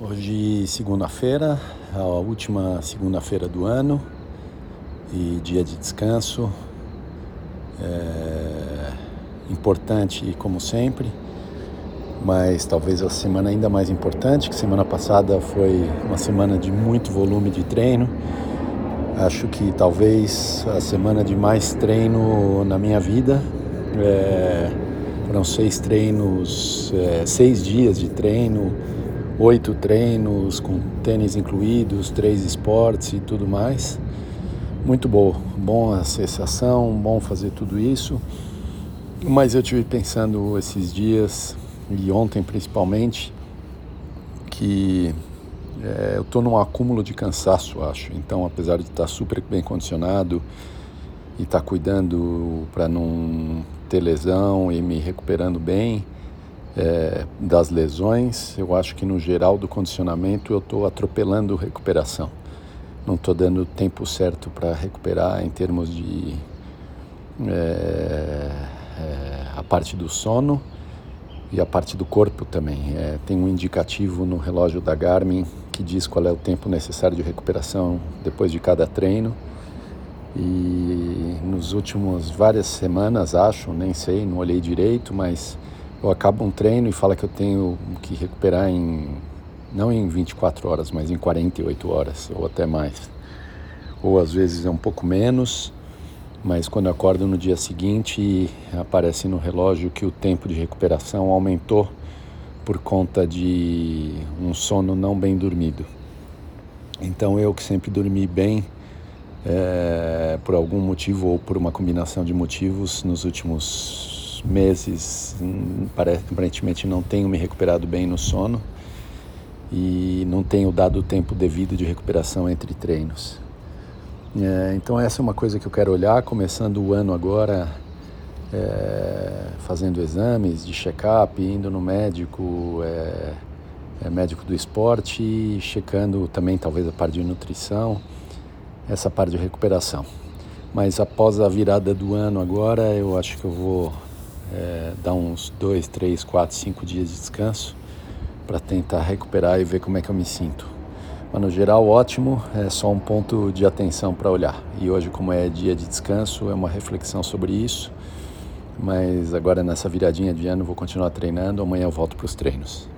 Hoje, segunda-feira, a última segunda-feira do ano e dia de descanso. É importante, como sempre, mas talvez a semana ainda mais importante, que semana passada foi uma semana de muito volume de treino. Acho que talvez a semana de mais treino na minha vida. É, foram seis treinos, é, seis dias de treino oito treinos com tênis incluídos, três esportes e tudo mais. Muito bom, bom sensação, bom fazer tudo isso. Mas eu tive pensando esses dias e ontem principalmente que é, eu estou num acúmulo de cansaço, acho. Então, apesar de estar super bem condicionado e estar cuidando para não ter lesão e me recuperando bem, é, das lesões, eu acho que no geral do condicionamento eu estou atropelando recuperação. Não estou dando o tempo certo para recuperar em termos de é, é, a parte do sono e a parte do corpo também. É, tem um indicativo no relógio da Garmin que diz qual é o tempo necessário de recuperação depois de cada treino. E nos últimos várias semanas, acho, nem sei, não olhei direito, mas eu acabo um treino e fala que eu tenho que recuperar em não em 24 horas, mas em 48 horas ou até mais. Ou às vezes é um pouco menos, mas quando eu acordo no dia seguinte aparece no relógio que o tempo de recuperação aumentou por conta de um sono não bem dormido. Então eu que sempre dormi bem, é, por algum motivo ou por uma combinação de motivos, nos últimos meses, hum, aparentemente não tenho me recuperado bem no sono e não tenho dado o tempo devido de recuperação entre treinos. É, então essa é uma coisa que eu quero olhar, começando o ano agora, é, fazendo exames de check-up, indo no médico, é, é, médico do esporte checando também talvez a parte de nutrição, essa parte de recuperação. Mas após a virada do ano agora, eu acho que eu vou é, dar uns dois, três, quatro, cinco dias de descanso para tentar recuperar e ver como é que eu me sinto. Mas no geral, ótimo, é só um ponto de atenção para olhar. E hoje, como é dia de descanso, é uma reflexão sobre isso. Mas agora nessa viradinha de ano, vou continuar treinando. Amanhã eu volto para os treinos.